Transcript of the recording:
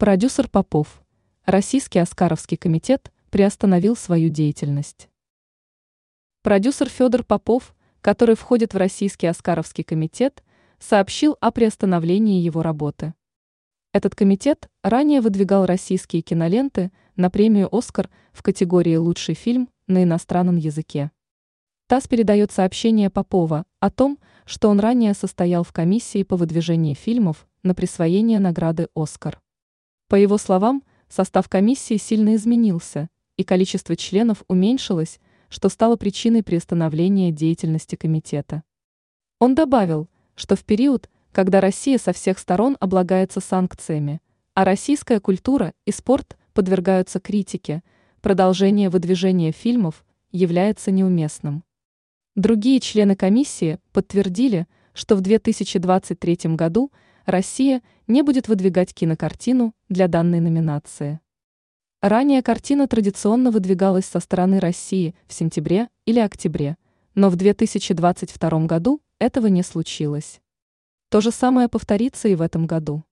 Продюсер Попов. Российский Оскаровский комитет приостановил свою деятельность. Продюсер Федор Попов, который входит в Российский Оскаровский комитет, сообщил о приостановлении его работы. Этот комитет ранее выдвигал российские киноленты на премию «Оскар» в категории «Лучший фильм на иностранном языке». ТАСС передает сообщение Попова о том, что он ранее состоял в комиссии по выдвижению фильмов на присвоение награды «Оскар». По его словам, состав комиссии сильно изменился, и количество членов уменьшилось, что стало причиной приостановления деятельности комитета. Он добавил, что в период, когда Россия со всех сторон облагается санкциями, а российская культура и спорт подвергаются критике, продолжение выдвижения фильмов является неуместным. Другие члены комиссии подтвердили, что в 2023 году – Россия не будет выдвигать кинокартину для данной номинации. Ранее картина традиционно выдвигалась со стороны России в сентябре или октябре, но в 2022 году этого не случилось. То же самое повторится и в этом году.